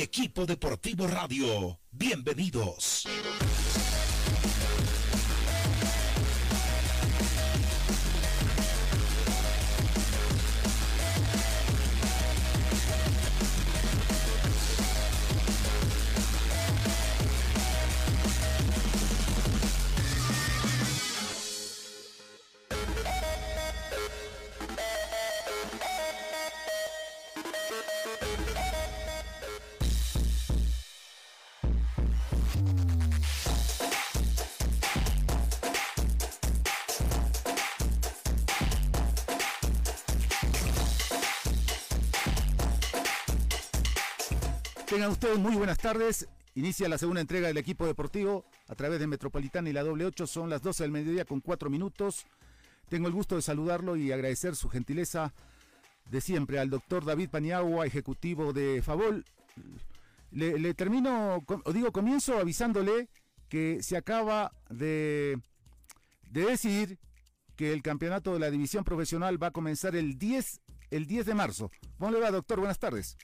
Equipo deportivo radio, bienvenidos. Tengan ustedes muy buenas tardes. Inicia la segunda entrega del equipo deportivo a través de Metropolitana y la doble 8. Son las 12 del mediodía con 4 minutos. Tengo el gusto de saludarlo y agradecer su gentileza de siempre al doctor David Paniagua, ejecutivo de Favol. Le, termino, o digo, comienzo avisándole que se acaba de, de que el campeonato de la división profesional va a comenzar el 10, el 10 de marzo. ¿Cómo le va, doctor? Buenas tardes.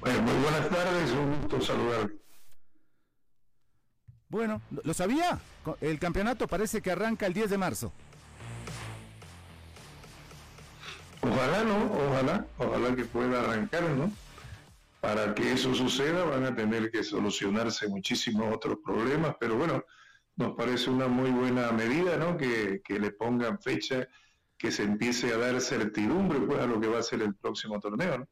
Bueno, muy buenas tardes, un gusto saludarlo. Bueno, ¿lo sabía? El campeonato parece que arranca el 10 de marzo. Ojalá, ¿no? Ojalá, ojalá que pueda arrancar, ¿no? Para que eso suceda van a tener que solucionarse muchísimos otros problemas, pero bueno, nos parece una muy buena medida, ¿no? Que, que le pongan fecha, que se empiece a dar certidumbre, pues, a lo que va a ser el próximo torneo, ¿no?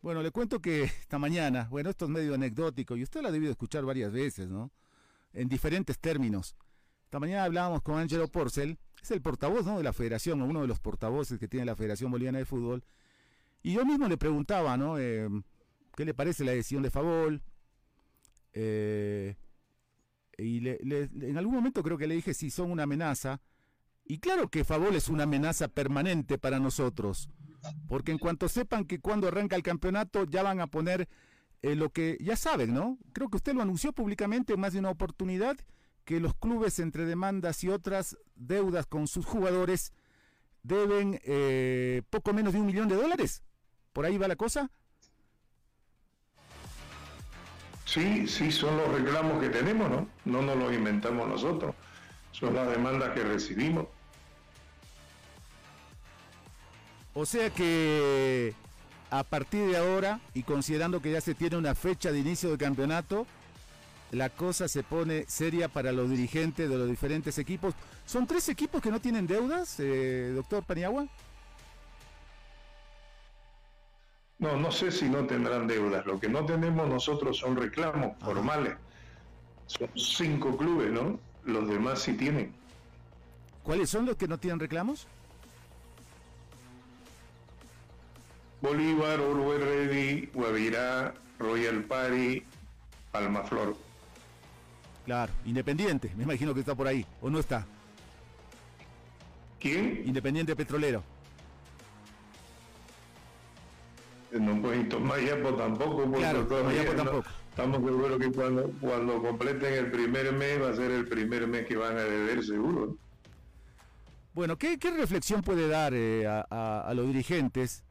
Bueno, le cuento que esta mañana, bueno, esto es medio anecdótico y usted lo ha debido escuchar varias veces, ¿no? En diferentes términos. Esta mañana hablábamos con Angelo Porcel, es el portavoz, ¿no? De la federación, uno de los portavoces que tiene la Federación Boliviana de Fútbol. Y yo mismo le preguntaba, ¿no? Eh, ¿Qué le parece la decisión de Favol? Eh, y en algún momento creo que le dije si son una amenaza. Y claro que Favol es una amenaza permanente para nosotros. Porque en cuanto sepan que cuando arranca el campeonato ya van a poner eh, lo que ya saben, ¿no? Creo que usted lo anunció públicamente en más de una oportunidad, que los clubes entre demandas y otras deudas con sus jugadores deben eh, poco menos de un millón de dólares. ¿Por ahí va la cosa? Sí, sí, son los reclamos que tenemos, ¿no? No nos los inventamos nosotros. Son las demandas que recibimos. O sea que a partir de ahora, y considerando que ya se tiene una fecha de inicio del campeonato, la cosa se pone seria para los dirigentes de los diferentes equipos. ¿Son tres equipos que no tienen deudas, eh, doctor Paniagua? No, no sé si no tendrán deudas. Lo que no tenemos nosotros son reclamos formales. Son cinco clubes, ¿no? Los demás sí tienen. ¿Cuáles son los que no tienen reclamos? Bolívar, Uruguay Ready, Guavirá, Royal Party, Palmaflor. Claro, Independiente, me imagino que está por ahí, ¿o no está? ¿Quién? Independiente Petrolero. No, pues Mayapo tampoco, porque claro, todavía tampoco. estamos seguros que cuando, cuando completen el primer mes va a ser el primer mes que van a deber seguro. Bueno, ¿qué, reflexión puede dar eh, a los dirigentes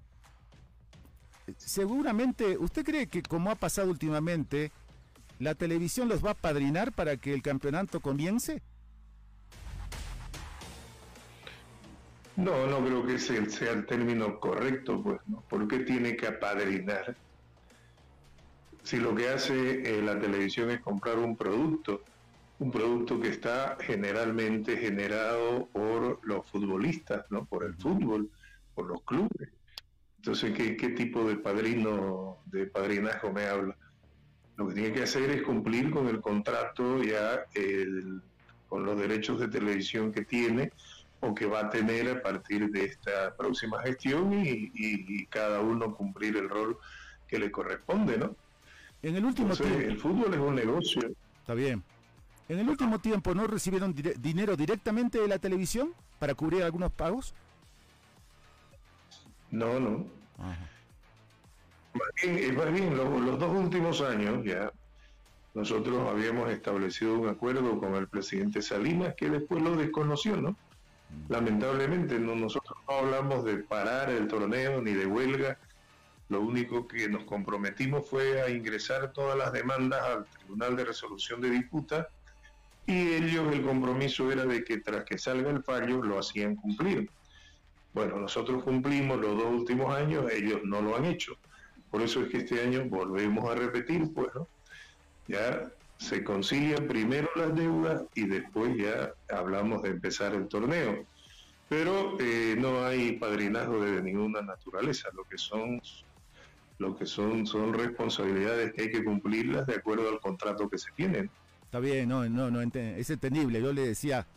seguramente, ¿usted cree que como ha pasado últimamente, la televisión los va a padrinar para que el campeonato comience? No, no creo que ese sea el término correcto, pues, ¿no? ¿Por qué tiene que apadrinar? Si lo que hace eh, la televisión es comprar un producto, un producto que está generalmente generado por los futbolistas, ¿no? Por el fútbol, por los clubes. Entonces, ¿qué, tipo de padrino, de padrinazgo me habla? Lo que tiene que hacer es cumplir con el contrato ya con los derechos de televisión que tiene o que va a tener a partir de esta próxima gestión y, cada uno cumplir el rol que le corresponde, ¿no? En el último tiempo. El fútbol es un negocio. Está bien. En el último tiempo, ¿no recibieron dinero directamente de la televisión para cubrir algunos pagos? No, no. Más bien, más bien los, dos últimos años ya nosotros habíamos establecido un acuerdo con el presidente Salinas que después lo desconoció, ¿no? Mm. Lamentablemente no, nosotros no hablamos de parar el torneo ni de huelga, lo único que nos comprometimos fue a ingresar todas las demandas al Tribunal de Resolución de Disputa y ellos el compromiso era de que tras que salga el fallo lo hacían cumplir. Bueno, nosotros cumplimos los dos últimos años, ellos no lo han hecho. Por eso es que este año volvemos a repetir, pues, ¿no? Ya se concilian primero las deudas y después ya hablamos de empezar el torneo. Pero eh, no hay padrinazgo de ninguna naturaleza, lo que son lo que son son responsabilidades que hay que cumplirlas de acuerdo al contrato que se tienen. Está bien, no, no, no, es entendible. Yo le decía,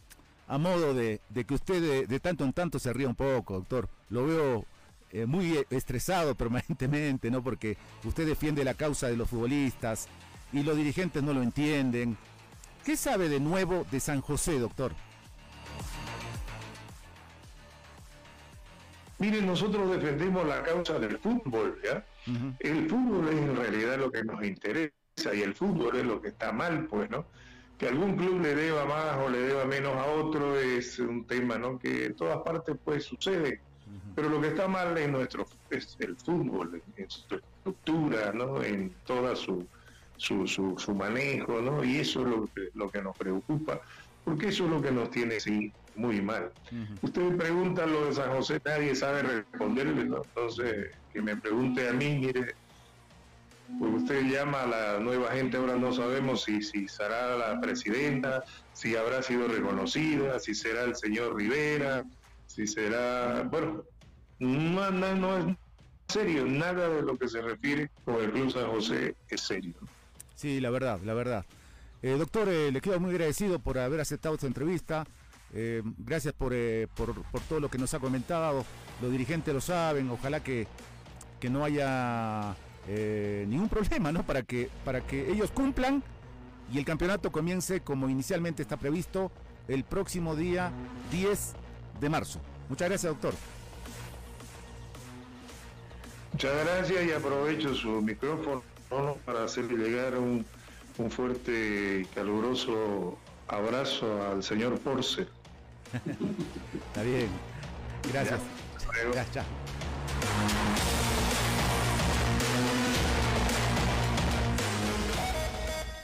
a modo de, que usted de, tanto en tanto se ría un poco, doctor. Lo veo eh, muy estresado permanentemente, ¿no? Porque usted defiende la causa de los futbolistas y los dirigentes no lo entienden. ¿Qué sabe de nuevo de San José, doctor? Miren, nosotros defendemos la causa del fútbol, ¿ya? El fútbol es en realidad lo que nos interesa y el fútbol es lo que está mal, pues, ¿no? Que algún club le deba más o le deba menos a otro es un tema, ¿no? Que en todas partes pues sucede, pero lo que está mal es nuestro es el fútbol, en su estructura, ¿no? En toda su su, su, manejo, ¿no? Y eso es lo que, lo que nos preocupa, porque eso es lo que nos tiene sí, muy mal. Usted me pregunta lo de San José, nadie sabe responderle, ¿no? Entonces, que me pregunte a mí, mire, pues usted llama a la nueva gente, ahora no sabemos si, si será la presidenta, si habrá sido reconocida, si será el señor Rivera, si será, bueno, no, no, no es serio, nada de lo que se refiere con el Club San José es serio. Sí, la verdad, la verdad. Eh, doctor, eh, le quedo muy agradecido por haber aceptado esta entrevista. Eh, gracias por, por, por, todo lo que nos ha comentado. Los dirigentes lo saben. Ojalá que, que no haya eh, ningún problema, ¿no? Para que, para que ellos cumplan y el campeonato comience como inicialmente está previsto el próximo día 10 de marzo. Muchas gracias, doctor. Muchas gracias y aprovecho su micrófono para hacerle llegar un, un fuerte y caluroso abrazo al señor Porce. Está bien. Gracias. Gracias.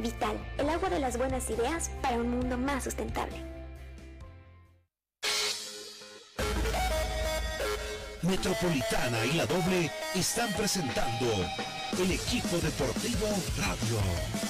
Vital, el agua de las buenas ideas para un mundo más sustentable. Metropolitana y la doble están presentando el equipo deportivo radio.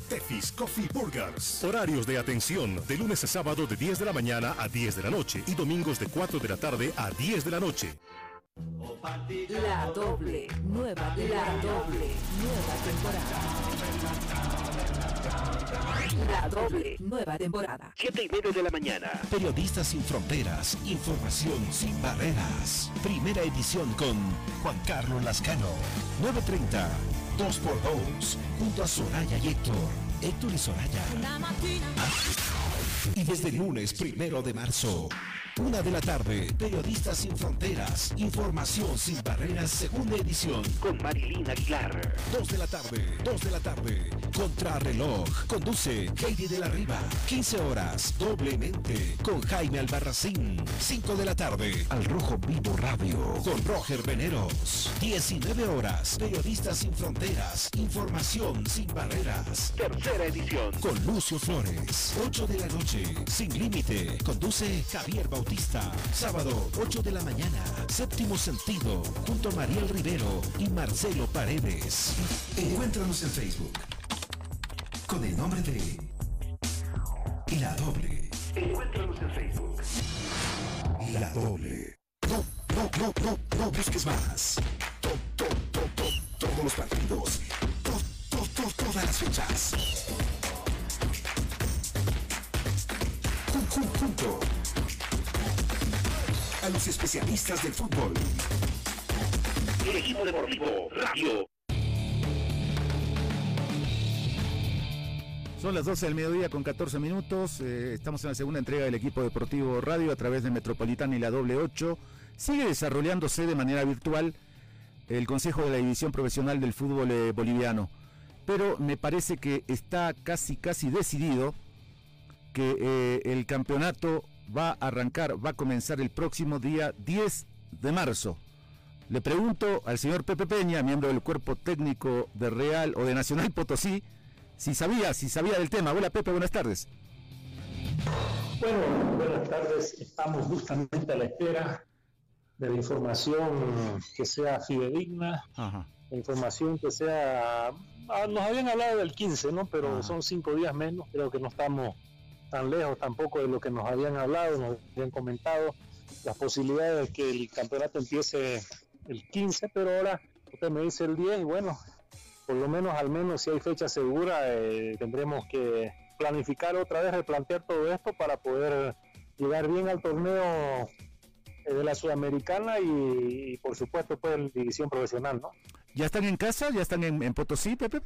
Tefis Coffee Burgers. Horarios de atención de lunes a sábado de 10 de la mañana a 10 de la noche y domingos de 4 de la tarde a 10 de la noche. La doble, nueva, la doble, nueva temporada. La doble, nueva temporada. 7 y media de la mañana. Periodistas sin fronteras, información sin barreras. Primera edición con Juan Carlos Lascano. 930 2 por 2 junto a Soraya y Héctor. Héctor y Soraya. Y desde el lunes primero de marzo, una de la tarde, Periodistas sin Fronteras, Información sin Barreras, segunda edición, con Marilyn Aguilar. Dos de la tarde, dos de la tarde, Contrarreloj, conduce Heidi de la Riva. 15 horas, doblemente, con Jaime Albarracín. 5 de la tarde, Al Rojo Vivo Radio, con Roger Veneros. 19 horas, Periodistas sin Fronteras, Información sin Barreras. Tercera edición, con Lucio Flores. 8 de la noche, sin límite, conduce Javier Bautista. Sábado, 8 de la mañana, séptimo sentido, junto a Mariel Rivero y Marcelo Paredes. Encuéntranos en Facebook con el nombre de La Doble. Encuéntranos en Facebook. La Doble. No, no, no, no, no busques más. To, to, to, to, todos los partidos. To, to, to, todas las fechas. Los especialistas del fútbol. El equipo deportivo Radio. Son las 12 del mediodía con 14 minutos. eh, estamos en la segunda entrega del equipo deportivo radio a través de Metropolitana y la doble 8. Sigue desarrollándose de manera virtual el Consejo de la División Profesional del Fútbol eh, Boliviano. Pero me parece que está casi, casi decidido que eh, el campeonato va a arrancar, va a comenzar el próximo día 10 de marzo. Le pregunto al señor Pepe Peña, miembro del cuerpo técnico de Real o de Nacional Potosí, si sabía, si sabía del tema. Hola Pepe, buenas tardes. Bueno, buenas tardes. Estamos justamente a la espera de la información que sea fidedigna, Ajá. la información que sea... ah, Nos habían hablado del 15, ¿no? Pero Ajá. son cinco días menos. Creo que no estamos tan lejos tampoco de lo que nos habían hablado, nos habían comentado las posibilidades de que el campeonato empiece el 15, pero ahora usted me dice el 10 y bueno, por lo menos al menos si hay fecha segura eh, tendremos que planificar otra vez, replantear todo esto para poder llegar bien al torneo eh, de la Sudamericana y, por supuesto pues división profesional, ¿no? ¿Ya están en casa? ¿Ya están en, en Potosí, Pepe?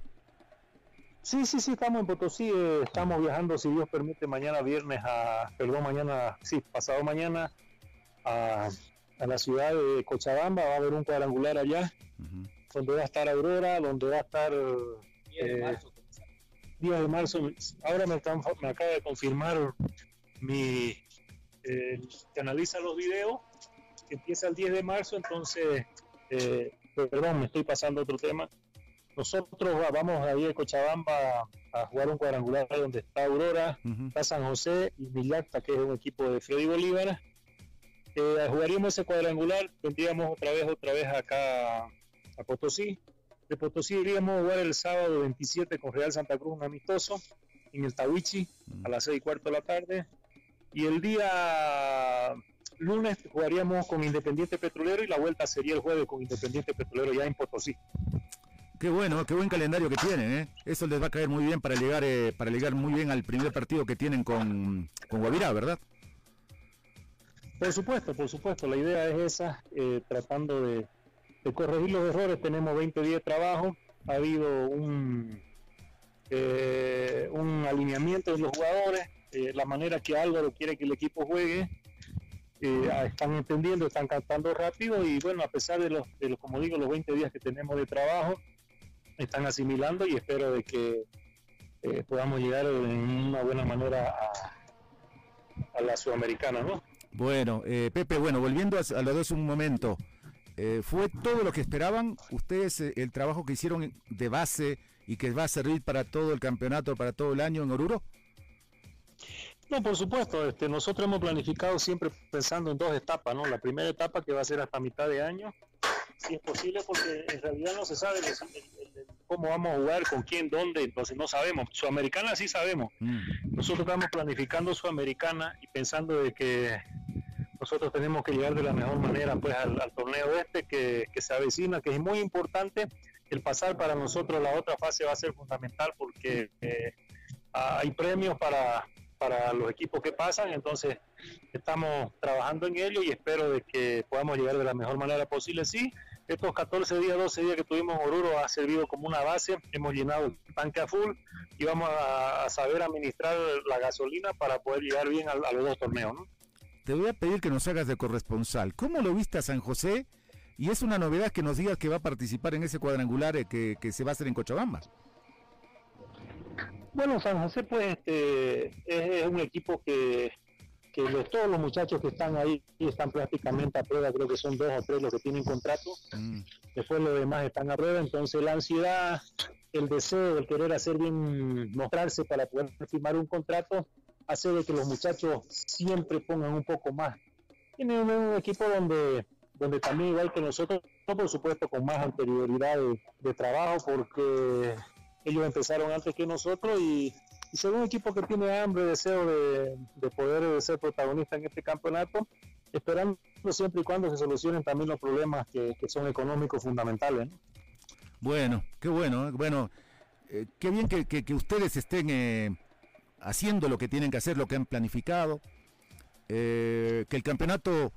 Sí, sí, sí, estamos en Potosí, eh, estamos viajando, si Dios permite, mañana viernes a, perdón, mañana, sí, pasado mañana a, a la ciudad de Cochabamba, va a haber un cuadrangular allá, donde va a estar Aurora, donde va a estar eh, 10 de marzo. Ahora me, están- me acaba de confirmar mi eh, que analiza los videos, que empieza el 10 de marzo, entonces, eh, perdón, me estoy pasando a otro tema. Nosotros va- vamos ahí a Cochabamba a jugar un cuadrangular donde está Aurora, está San José y Villacta, que es un equipo de Freddy Bolívar. Eh, jugaríamos ese cuadrangular, vendríamos otra vez, otra vez acá a Potosí. De Potosí iríamos a jugar el sábado 27 con Real Santa Cruz, un amistoso, en el Tawichi, a las 6 y cuarto de la tarde. Y el día lunes jugaríamos con Independiente Petrolero y la vuelta sería el jueves con Independiente Petrolero ya en Potosí. Qué bueno, qué buen calendario que tienen, ¿eh? Eso les va a caer muy bien para llegar, eh, para llegar muy bien al primer partido que tienen con, con Guavirá, ¿verdad? Por supuesto, por supuesto, la idea es esa, eh, tratando de, de corregir los errores. Tenemos 20 días de trabajo, ha habido un, eh, un alineamiento de los jugadores, eh, la manera que Álvaro quiere que el equipo juegue. eh, ah, están entendiendo, están cantando rápido y bueno, a pesar de los, de los, como digo, los 20 días que tenemos de trabajo, están asimilando y espero de que eh, podamos llegar en una buena manera a, a la sudamericana, ¿no? Bueno, eh, Pepe, bueno, volviendo a, a lo de hace un momento, eh, ¿fue todo lo que esperaban ustedes eh, el trabajo que hicieron de base y que va a servir para todo el campeonato, para todo el año en Oruro? No, por supuesto, este, nosotros hemos planificado siempre pensando en dos etapas, ¿no? La primera etapa que va a ser hasta mitad de año, si es posible, porque en realidad no se sabe los- el- cómo vamos a jugar, con quién, dónde, entonces no sabemos. Sudamericana sí sabemos. Mm, Nosotros estamos planificando Sudamericana y pensando de que nosotros tenemos que llegar de la mejor manera pues al, al torneo este que, que se avecina, que es muy importante. El pasar para nosotros la otra fase va a ser fundamental porque eh, hay premios para, para los equipos que pasan, entonces estamos trabajando en ello y espero de que podamos llegar de la mejor manera posible. Sí, estos 14 días, 12 días que tuvimos en Oruro ha servido como una base, hemos llenado el tanque a full y vamos a, saber administrar la gasolina para poder llegar bien a, los dos torneos. ¿no? Te voy a pedir que nos hagas de corresponsal. ¿Cómo lo viste a San José? Y es una novedad que nos digas que va a participar en ese cuadrangular eh, que, que se va a hacer en Cochabamba. Bueno, San José pues este, es, un equipo que, que todos los muchachos que están ahí están prácticamente a prueba, creo que son dos o tres los que tienen contrato, mm. después los demás están a prueba, entonces la ansiedad, el deseo, el querer hacer bien, mostrarse para poder firmar un contrato, hace de que los muchachos siempre pongan un poco más. Tienen un, equipo donde donde también igual que nosotros, por supuesto con más anterioridad de trabajo, porque ellos empezaron antes que nosotros y, son un equipo que tiene hambre, deseo de, poder ser protagonista en este campeonato, esperando siempre y cuando se solucionen también los problemas que, son económicos fundamentales. Bueno, qué bueno, ¿eh? bueno, eh, qué bien que, ustedes estén eh, haciendo lo que tienen que hacer, lo que han planificado, que el campeonato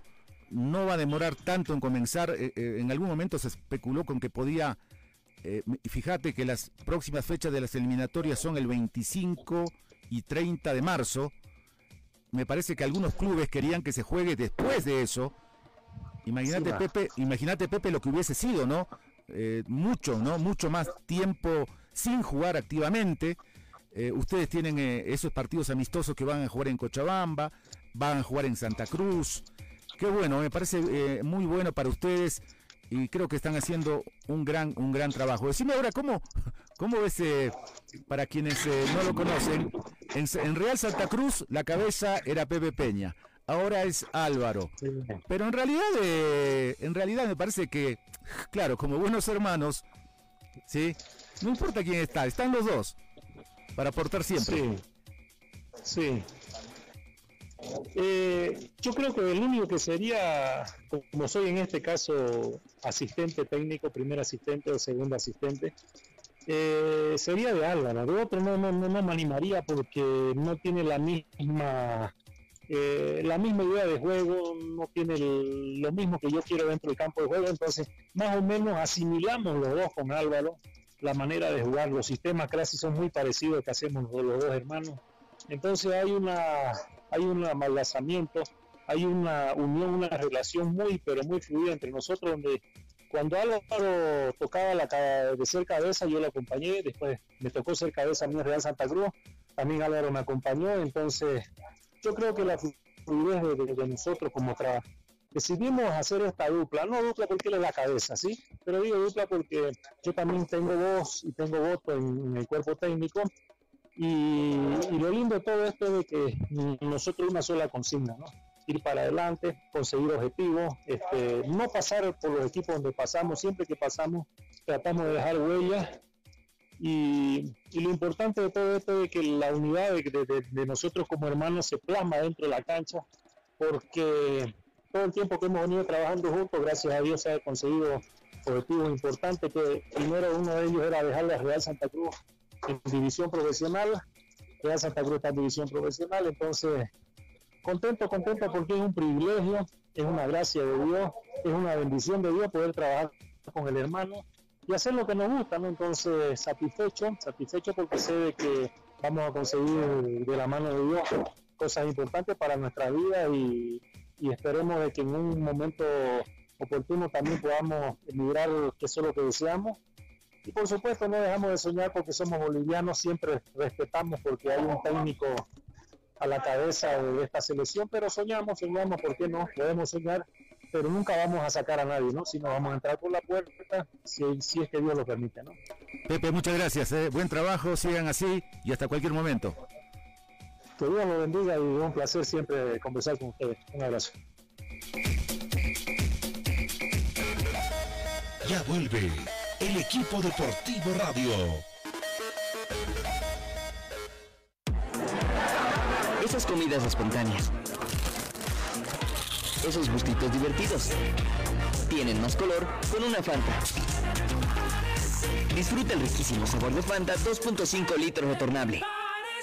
no va a demorar tanto en comenzar, en algún momento se especuló con que podía eh, fíjate que las próximas fechas de las eliminatorias son el 25 y 30 de marzo. Me parece que algunos clubes querían que se juegue después de eso. Imagínate, Pepe, imagínate, Pepe, lo que hubiese sido, ¿no? Eh, mucho, ¿no? Mucho más tiempo sin jugar activamente. Eh, ustedes tienen esos partidos amistosos que van a jugar en Cochabamba, van a jugar en Santa Cruz. Qué bueno, me parece muy bueno para ustedes y creo que están haciendo un gran, un gran trabajo. Decime ahora, ¿cómo, cómo ves, eh, para quienes eh, no lo conocen, en, Real Santa Cruz la cabeza era Pepe Peña, ahora es Álvaro. Pero en realidad, eh, en realidad me parece que, claro, como buenos hermanos, ¿sí? No importa quién está, están los dos para aportar siempre. Sí, sí. Eh, yo creo que el único que sería, como soy en este caso asistente técnico, primer asistente o segundo asistente, eh, sería de Álvaro. De otro no, no, no, me animaría porque no tiene la misma eh, la misma idea de juego, no tiene lo mismo que yo quiero dentro del campo de juego, entonces más o menos asimilamos los dos con Álvaro la manera de jugar, los sistemas casi son muy parecidos que hacemos los dos hermanos, entonces hay una hay un amalgazamiento, hay una unión, una relación muy, pero muy fluida entre nosotros, donde cuando Álvaro tocaba la, de ser cabeza, yo lo acompañé, después me tocó ser cabeza a mí en Real Santa Cruz, también Álvaro me acompañó, entonces yo creo que la fluidez de, nosotros como otra decidimos hacer esta dupla, no dupla porque él es la cabeza, ¿sí? Pero digo dupla porque yo también tengo voz y tengo voto en el cuerpo técnico y, lo lindo de todo esto es de que nosotros una sola consigna, ¿no? ir para adelante, conseguir objetivos, este, no pasar por los equipos donde pasamos, siempre que pasamos tratamos de dejar huellas y, lo importante de todo esto es que la unidad de, nosotros como hermanos se plasma dentro de la cancha porque todo el tiempo que hemos venido trabajando juntos, gracias a Dios se ha conseguido objetivos importantes, que primero uno de ellos era dejar la Real Santa Cruz en división profesional, Real Santa Cruz está en división profesional, entonces contento, contento porque es un privilegio, es una gracia de Dios, es una bendición de Dios poder trabajar con el hermano y hacer lo que nos gusta, ¿no? Entonces satisfecho, satisfecho porque sé de que vamos a conseguir de la mano de Dios cosas importantes para nuestra vida y, esperemos de que en un momento oportuno también podamos emigrar, que es lo que deseamos, y por supuesto no dejamos de soñar porque somos bolivianos, siempre respetamos porque hay un técnico a la cabeza de esta selección, pero soñamos, soñamos, ¿por qué no? Podemos soñar, pero nunca vamos a sacar a nadie, ¿no? Si nos vamos a entrar por la puerta, si, si es que Dios lo permite, ¿no? Pepe, muchas gracias, ¿eh? buen trabajo, sigan así y hasta cualquier momento. Que Dios lo bendiga y un placer siempre conversar con ustedes. Un abrazo. Ya vuelve el equipo deportivo radio. Esas comidas espontáneas. Esos gustitos divertidos. Tienen más color con una Fanta. Disfruta el riquísimo sabor de Fanta 2.5 litros retornable.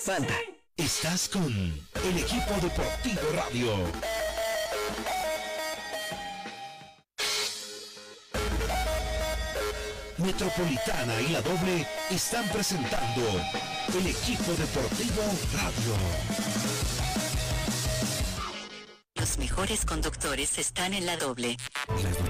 Fanta. Estás con el equipo deportivo radio. Metropolitana y la doble están presentando el equipo deportivo radio. Los mejores conductores están en la doble. Las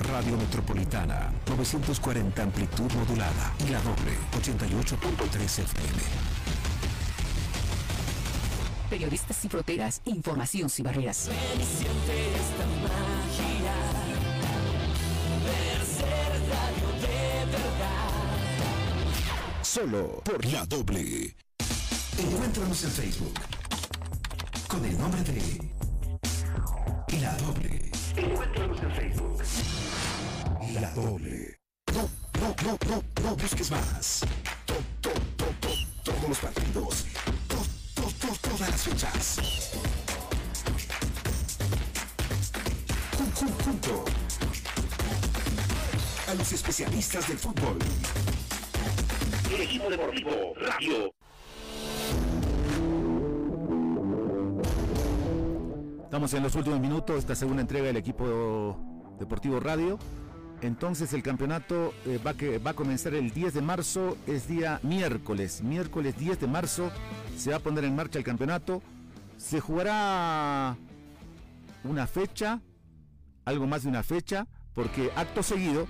Radio Metropolitana, 940 amplitud modulada y la doble, 88.3 FM. Periodistas sin fronteras, información sin barreras. Solo por la doble. Encuéntranos en Facebook con el nombre de La Doble. Encuéntranos en Facebook. La Doble. No, no, no, no, no busques más. To, to, to, to, todos los partidos. To, to, to, todas las fechas. Jun, jun, junto a los especialistas del fútbol. El equipo deportivo Radio. Estamos en los últimos minutos esta segunda entrega del equipo deportivo radio. Entonces el campeonato eh, va, a comenzar el 10 de marzo, es día miércoles. Miércoles 10 de marzo se va a poner en marcha el campeonato. Se jugará una fecha, algo más de una fecha, porque acto seguido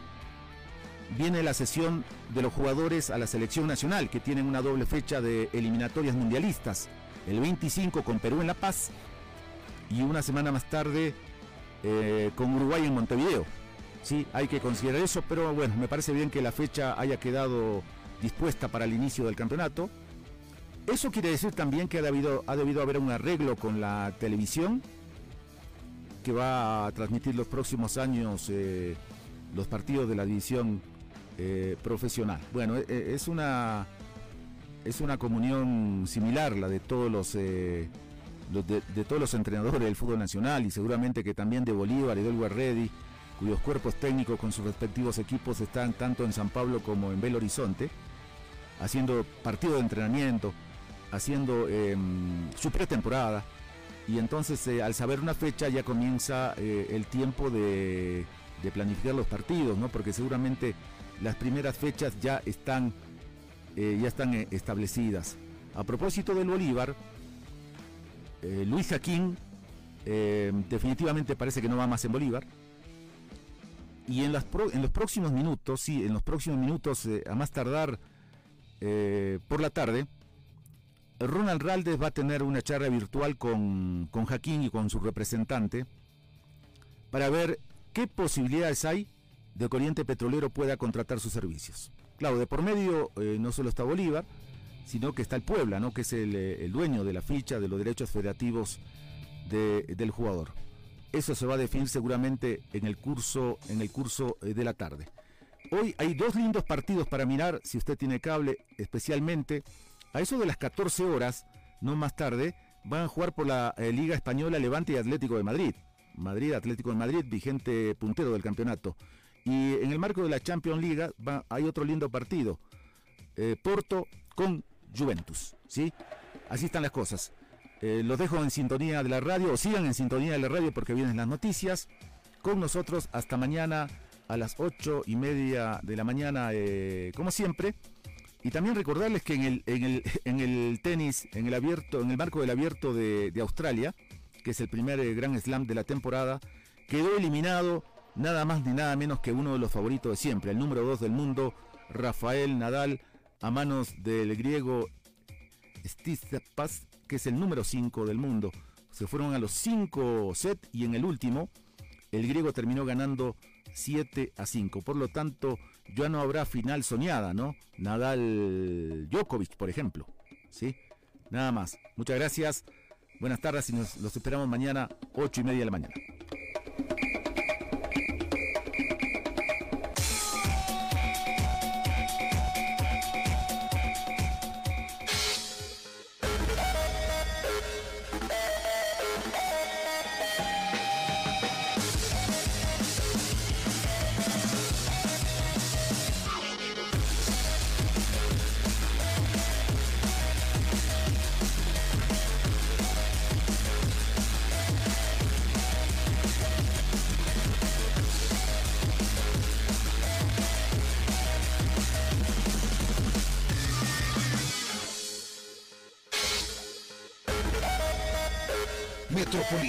viene la sesión de los jugadores a la selección nacional, que tienen una doble fecha de eliminatorias mundialistas. El 25 con Perú en La Paz y una semana más tarde eh, con Uruguay en Montevideo. Sí, hay que considerar eso, pero bueno, me parece bien que la fecha haya quedado dispuesta para el inicio del campeonato. Eso quiere decir también que ha debido, ha debido haber un arreglo con la televisión que va a transmitir los próximos años eh, los partidos de la división eh, profesional. Bueno, e- es una es una comunión similar la de todos los, eh, de, todos los entrenadores del fútbol nacional y seguramente que también de Bolívar y del cuyos cuerpos técnicos con sus respectivos equipos están tanto en San Pablo como en Belo Horizonte, haciendo partido de entrenamiento, haciendo em, su pretemporada. Y entonces eh, al saber una fecha ya comienza eh, el tiempo de, planificar los partidos, ¿no? Porque seguramente las primeras fechas ya están, eh, ya están establecidas. A propósito del Bolívar, Luis Jaquín eh, definitivamente parece que no va más en Bolívar. Y en, las pro- en los próximos minutos, sí, en los próximos minutos, eh, a más tardar eh, por la tarde, Ronald Raldes va a tener una charla virtual con, con Jaquín y con su representante para ver qué posibilidades hay de que Oriente Petrolero pueda contratar sus servicios. Claro, de por medio eh, no solo está Bolívar, sino que está el Puebla, ¿no? que es el, dueño de la ficha, de los derechos federativos de- del jugador. Eso se va a definir seguramente en el curso, en el curso eh, de la tarde. Hoy hay dos lindos partidos para mirar, si usted tiene cable, especialmente a eso de las 14 horas, no más tarde, van a jugar por la eh, Liga Española Levante y Atlético de Madrid. Madrid, Atlético de Madrid, vigente puntero del campeonato. Y en el marco de la Champions League va- hay otro lindo partido. eh, Porto con Juventus. ¿sí? Así están las cosas. Eh, los dejo en sintonía de la radio, o sigan en sintonía de la radio porque vienen las noticias. Con nosotros hasta mañana a las ocho y media de la mañana, eh, como siempre. Y también recordarles que en el, en el, en el tenis, en el abierto, en el marco del abierto de, Australia, que es el primer eh, Grand Slam de la temporada, quedó eliminado nada más ni nada menos que uno de los favoritos de siempre, el número 2 del mundo, Rafael Nadal, a manos del griego Tsitsipas, que es el número 5 del mundo. Se fueron a los 5 sets y en el último el griego terminó ganando 7 a 5. Por lo tanto, ya no habrá final soñada, ¿no? Nadal Djokovic, por ejemplo. ¿Sí? Nada más. Muchas gracias. Buenas tardes y nos los esperamos mañana, 8 y media de la mañana.